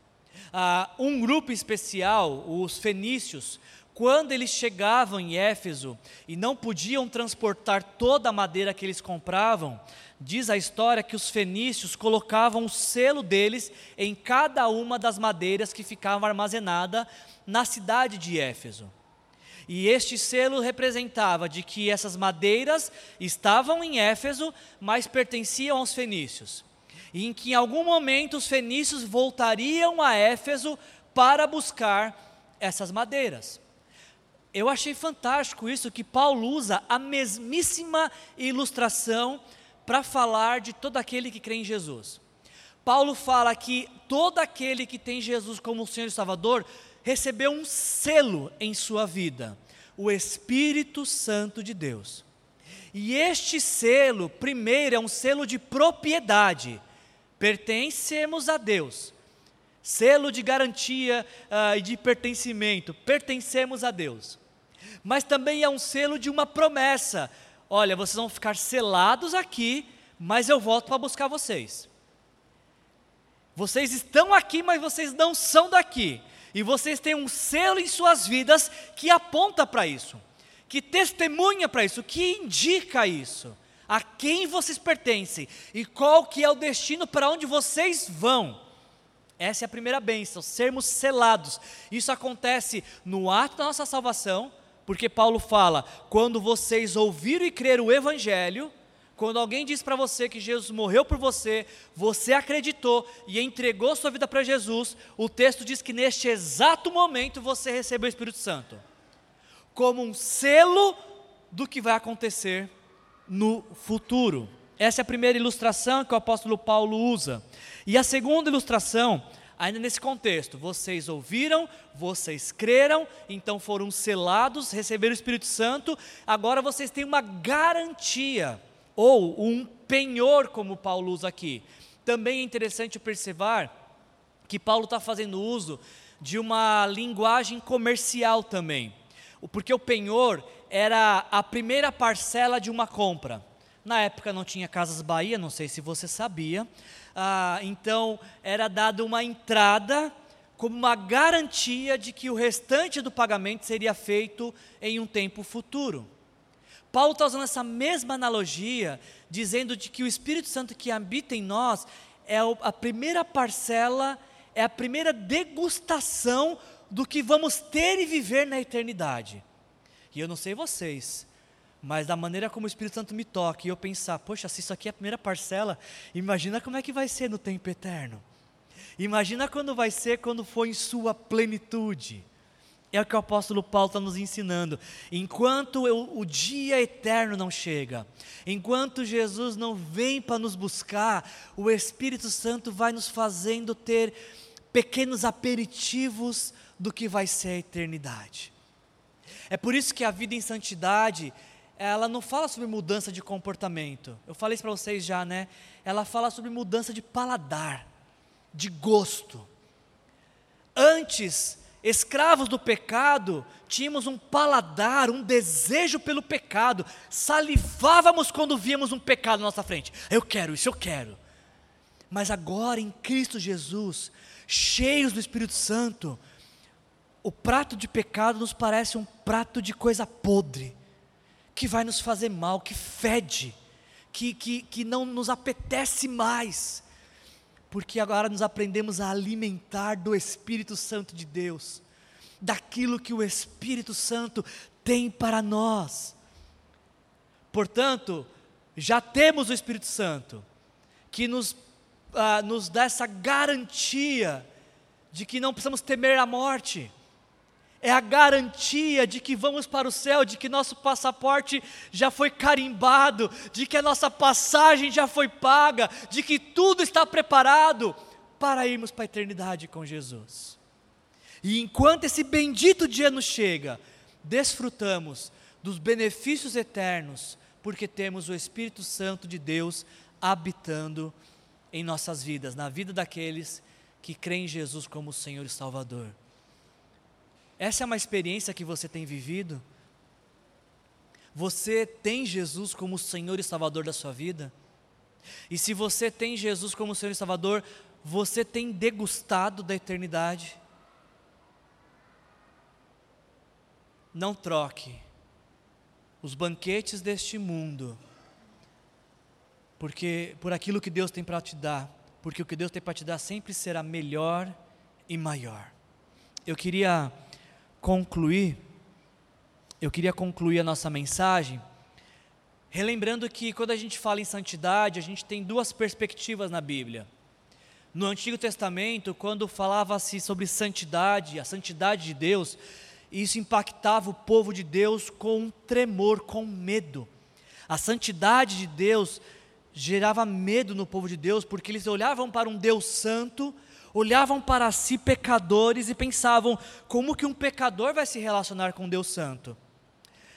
Ah, um grupo especial, os fenícios, quando eles chegavam em Éfeso e não podiam transportar toda a madeira que eles compravam, diz a história que os fenícios colocavam o selo deles em cada uma das madeiras que ficavam armazenada na cidade de Éfeso. E este selo representava de que essas madeiras estavam em Éfeso, mas pertenciam aos fenícios. E em que em algum momento os fenícios voltariam a Éfeso para buscar essas madeiras. Eu achei fantástico isso que Paulo usa a mesmíssima ilustração para falar de todo aquele que crê em Jesus. Paulo fala que todo aquele que tem Jesus como Senhor e Salvador recebeu um selo em sua vida, o Espírito Santo de Deus. E este selo, primeiro, é um selo de propriedade, pertencemos a Deus. Selo de garantia uh, e de pertencimento, pertencemos a Deus. Mas também é um selo de uma promessa: olha, vocês vão ficar selados aqui, mas eu volto para buscar vocês. Vocês estão aqui, mas vocês não são daqui. E vocês têm um selo em suas vidas que aponta para isso, que testemunha para isso, que indica isso. A quem vocês pertencem e qual que é o destino para onde vocês vão. Essa é a primeira bênção, sermos selados. Isso acontece no ato da nossa salvação, porque Paulo fala: quando vocês ouviram e creram o Evangelho, quando alguém diz para você que Jesus morreu por você, você acreditou e entregou sua vida para Jesus, o texto diz que neste exato momento você recebeu o Espírito Santo, como um selo do que vai acontecer no futuro. Essa é a primeira ilustração que o apóstolo Paulo usa. E a segunda ilustração, ainda nesse contexto, vocês ouviram, vocês creram, então foram selados, receberam o Espírito Santo, agora vocês têm uma garantia ou um penhor, como Paulo usa aqui. Também é interessante observar que Paulo está fazendo uso de uma linguagem comercial também, porque o penhor era a primeira parcela de uma compra. Na época não tinha Casas Bahia, não sei se você sabia, ah, então era dada uma entrada como uma garantia de que o restante do pagamento seria feito em um tempo futuro. Paulo está usando essa mesma analogia, dizendo de que o Espírito Santo que habita em nós é a primeira parcela, é a primeira degustação do que vamos ter e viver na eternidade. E eu não sei vocês, mas da maneira como o Espírito Santo me toca e eu pensar, poxa, se isso aqui é a primeira parcela, imagina como é que vai ser no tempo eterno. Imagina quando vai ser quando for em sua plenitude. É o que o apóstolo Paulo está nos ensinando. Enquanto eu, o dia eterno não chega, enquanto Jesus não vem para nos buscar, o Espírito Santo vai nos fazendo ter pequenos aperitivos do que vai ser a eternidade. É por isso que a vida em santidade, ela não fala sobre mudança de comportamento. Eu falei isso para vocês já, né? Ela fala sobre mudança de paladar, de gosto. Antes, escravos do pecado, tínhamos um paladar, um desejo pelo pecado, salivávamos quando víamos um pecado na nossa frente. Eu quero isso, eu quero. Mas agora em Cristo Jesus, cheios do Espírito Santo, o prato de pecado nos parece um prato de coisa podre, que vai nos fazer mal, que fede, que, que, que não nos apetece mais porque agora nos aprendemos a alimentar do Espírito Santo de Deus, daquilo que o Espírito Santo tem para nós. Portanto, já temos o Espírito Santo, que nos, ah, nos dá essa garantia de que não precisamos temer a morte, é a garantia de que vamos para o céu, de que nosso passaporte já foi carimbado, de que a nossa passagem já foi paga, de que tudo está preparado para irmos para a eternidade com Jesus. E enquanto esse bendito dia nos chega, desfrutamos dos benefícios eternos, porque temos o Espírito Santo de Deus habitando em nossas vidas, na vida daqueles que creem em Jesus como Senhor e Salvador. Essa é uma experiência que você tem vivido? Você tem Jesus como Senhor e Salvador da sua vida? E se você tem Jesus como Senhor e Salvador, você tem degustado da eternidade? Não troque os banquetes deste mundo porque por aquilo que Deus tem para te dar, porque o que Deus tem para te dar sempre será melhor e maior. Eu queria concluir, eu queria concluir a nossa mensagem, relembrando que quando a gente fala em santidade, a gente tem duas perspectivas na Bíblia. No Antigo Testamento, quando falava-se sobre santidade, a santidade de Deus, isso impactava o povo de Deus com tremor, com medo. A santidade de Deus gerava medo no povo de Deus, porque eles olhavam para um Deus santo, olhavam para si pecadores e pensavam: como que um pecador vai se relacionar com Deus santo?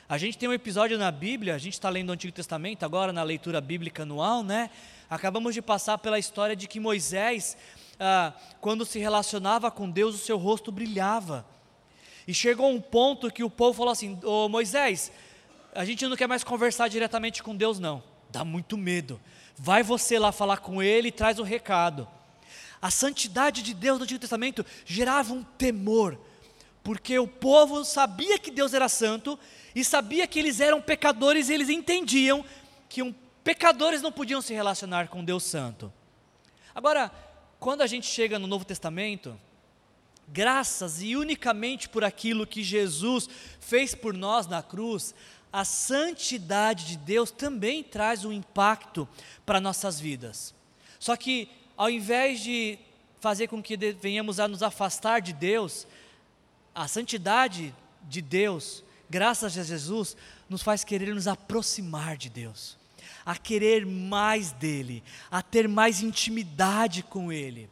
A gente tem um episódio na Bíblia, a gente está lendo o Antigo Testamento agora na leitura bíblica anual, né? Acabamos de passar pela história de que Moisés, ah, quando se relacionava com Deus, o seu rosto brilhava. E chegou um ponto que o povo falou assim: Ô Moisés, a gente não quer mais conversar diretamente com Deus, não dá muito medo. Vai você lá falar com ele e traz o recado. A santidade de Deus no Antigo Testamento gerava um temor, porque o povo sabia que Deus era santo e sabia que eles eram pecadores e eles entendiam que um, pecadores não podiam se relacionar com Deus santo. Agora, quando a gente chega no Novo Testamento, graças e unicamente por aquilo que Jesus fez por nós na cruz, a santidade de Deus também traz um impacto para nossas vidas. Só que, ao invés de fazer com que venhamos a nos afastar de Deus, a santidade de Deus, graças a Jesus, nos faz querer nos aproximar de Deus, a querer mais dEle, a ter mais intimidade com Ele.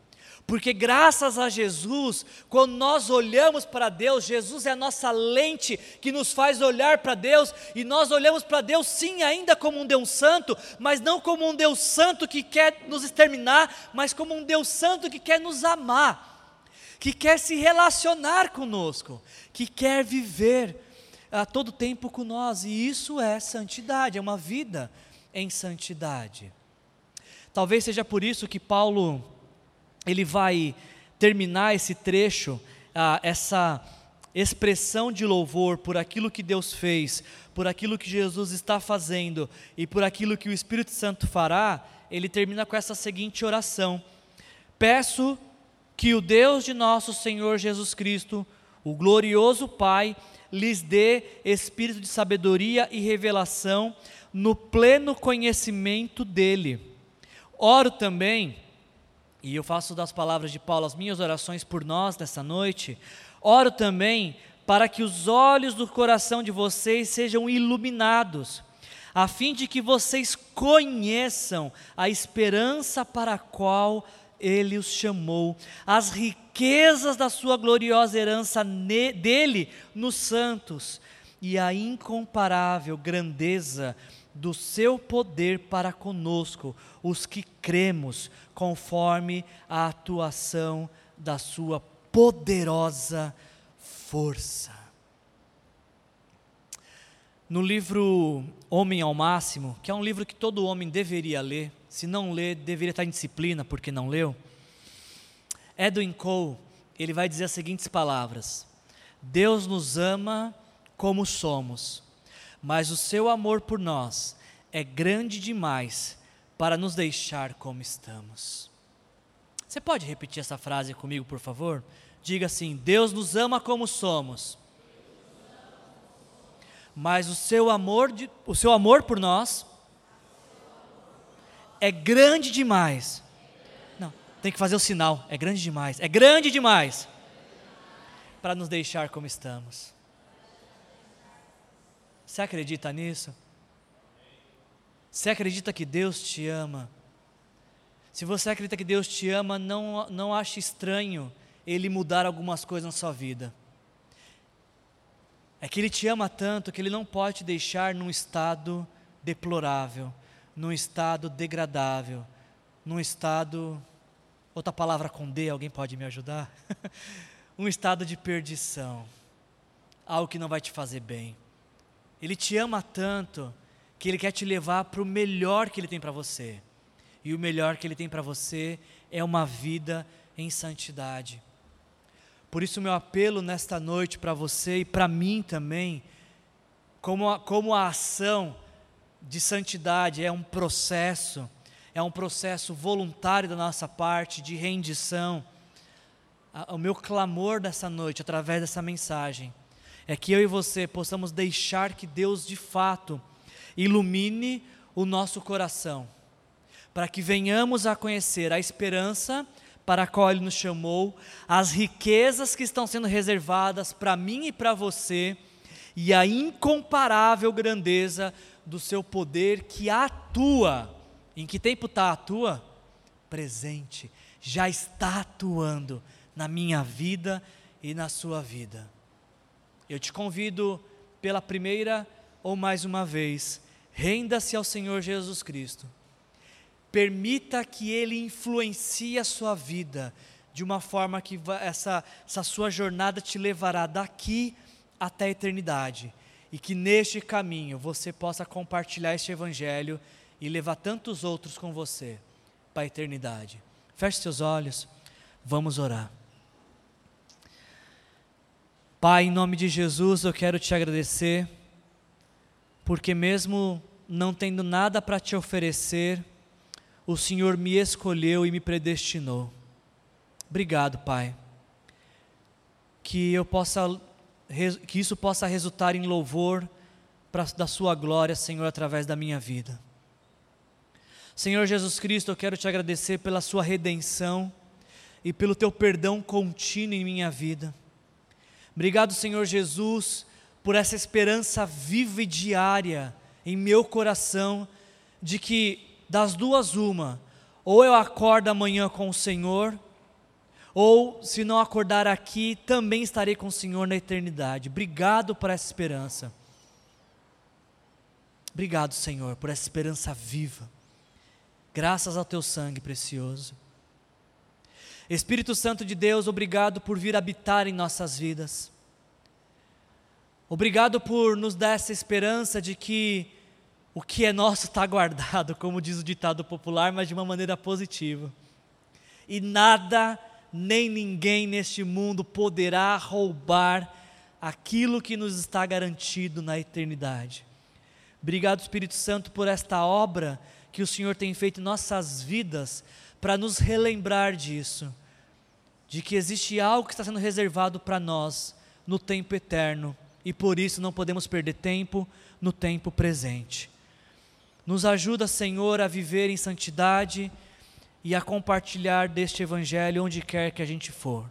Porque graças a Jesus, quando nós olhamos para Deus, Jesus é a nossa lente que nos faz olhar para Deus, e nós olhamos para Deus sim, ainda como um Deus santo, mas não como um Deus santo que quer nos exterminar, mas como um Deus santo que quer nos amar, que quer se relacionar conosco, que quer viver a todo tempo com nós, e isso é santidade, é uma vida em santidade. Talvez seja por isso que Paulo ele vai terminar esse trecho, ah, essa expressão de louvor por aquilo que Deus fez, por aquilo que Jesus está fazendo e por aquilo que o Espírito Santo fará, ele termina com essa seguinte oração: Peço que o Deus de nosso Senhor Jesus Cristo, o glorioso Pai, lhes dê espírito de sabedoria e revelação no pleno conhecimento dele. Oro também e eu faço das palavras de Paulo as minhas orações por nós nessa noite. Oro também para que os olhos do coração de vocês sejam iluminados, a fim de que vocês conheçam a esperança para a qual ele os chamou, as riquezas da sua gloriosa herança dele nos santos e a incomparável grandeza do seu poder para conosco, os que cremos, conforme a atuação da sua poderosa força. No livro Homem ao Máximo, que é um livro que todo homem deveria ler, se não ler, deveria estar em disciplina porque não leu. Edwin Cole, ele vai dizer as seguintes palavras: Deus nos ama como somos mas o seu amor por nós é grande demais para nos deixar como estamos. Você pode repetir essa frase comigo, por favor? Diga assim: Deus nos ama como somos, mas o seu amor, de, o seu amor por nós é grande demais. Não, tem que fazer o sinal. É grande demais. É grande demais para nos deixar como estamos. Você acredita nisso? Você acredita que Deus te ama? Se você acredita que Deus te ama, não, não ache estranho Ele mudar algumas coisas na sua vida. É que Ele te ama tanto que Ele não pode te deixar num estado deplorável, num estado degradável, num estado. Outra palavra com D, alguém pode me ajudar? *laughs* um estado de perdição. algo que não vai te fazer bem. Ele te ama tanto que ele quer te levar para o melhor que ele tem para você. E o melhor que ele tem para você é uma vida em santidade. Por isso, meu apelo nesta noite para você e para mim também, como a, como a ação de santidade é um processo, é um processo voluntário da nossa parte, de rendição. O meu clamor dessa noite, através dessa mensagem, é que eu e você possamos deixar que Deus de fato ilumine o nosso coração, para que venhamos a conhecer a esperança para a qual Ele nos chamou, as riquezas que estão sendo reservadas para mim e para você, e a incomparável grandeza do Seu poder que atua. Em que tempo está atua? Presente, já está atuando na minha vida e na sua vida. Eu te convido pela primeira ou mais uma vez, renda-se ao Senhor Jesus Cristo. Permita que Ele influencie a sua vida de uma forma que essa, essa sua jornada te levará daqui até a eternidade. E que neste caminho você possa compartilhar este Evangelho e levar tantos outros com você para a eternidade. Feche seus olhos, vamos orar. Pai, em nome de Jesus, eu quero te agradecer, porque mesmo não tendo nada para te oferecer, o Senhor me escolheu e me predestinou. Obrigado, Pai. Que eu possa que isso possa resultar em louvor pra, da sua glória, Senhor, através da minha vida. Senhor Jesus Cristo, eu quero te agradecer pela sua redenção e pelo teu perdão contínuo em minha vida. Obrigado, Senhor Jesus, por essa esperança viva e diária em meu coração de que das duas uma, ou eu acordo amanhã com o Senhor, ou se não acordar aqui, também estarei com o Senhor na eternidade. Obrigado por essa esperança. Obrigado, Senhor, por essa esperança viva. Graças ao teu sangue precioso. Espírito Santo de Deus, obrigado por vir habitar em nossas vidas. Obrigado por nos dar essa esperança de que o que é nosso está guardado, como diz o ditado popular, mas de uma maneira positiva. E nada nem ninguém neste mundo poderá roubar aquilo que nos está garantido na eternidade. Obrigado, Espírito Santo, por esta obra que o Senhor tem feito em nossas vidas para nos relembrar disso de que existe algo que está sendo reservado para nós no tempo eterno e por isso não podemos perder tempo no tempo presente. Nos ajuda, Senhor, a viver em santidade e a compartilhar deste Evangelho onde quer que a gente for.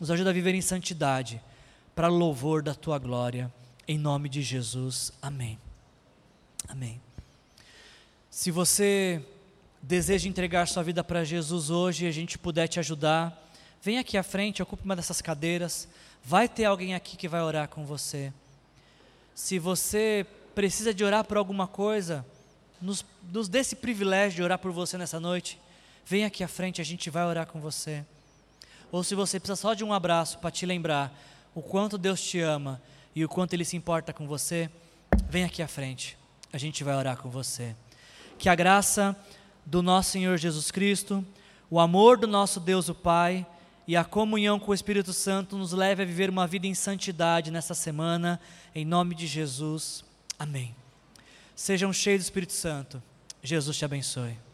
Nos ajuda a viver em santidade, para louvor da tua glória, em nome de Jesus. Amém. Amém. Se você deseja entregar sua vida para Jesus hoje e a gente puder te ajudar, vem aqui à frente, ocupe uma dessas cadeiras. Vai ter alguém aqui que vai orar com você. Se você precisa de orar por alguma coisa, nos, nos dê esse privilégio de orar por você nessa noite. Vem aqui à frente, a gente vai orar com você. Ou se você precisa só de um abraço para te lembrar o quanto Deus te ama e o quanto Ele se importa com você, vem aqui à frente, a gente vai orar com você. Que a graça do nosso Senhor Jesus Cristo, o amor do nosso Deus o Pai e a comunhão com o Espírito Santo nos leve a viver uma vida em santidade nessa semana, em nome de Jesus. Amém. Sejam cheios do Espírito Santo. Jesus te abençoe.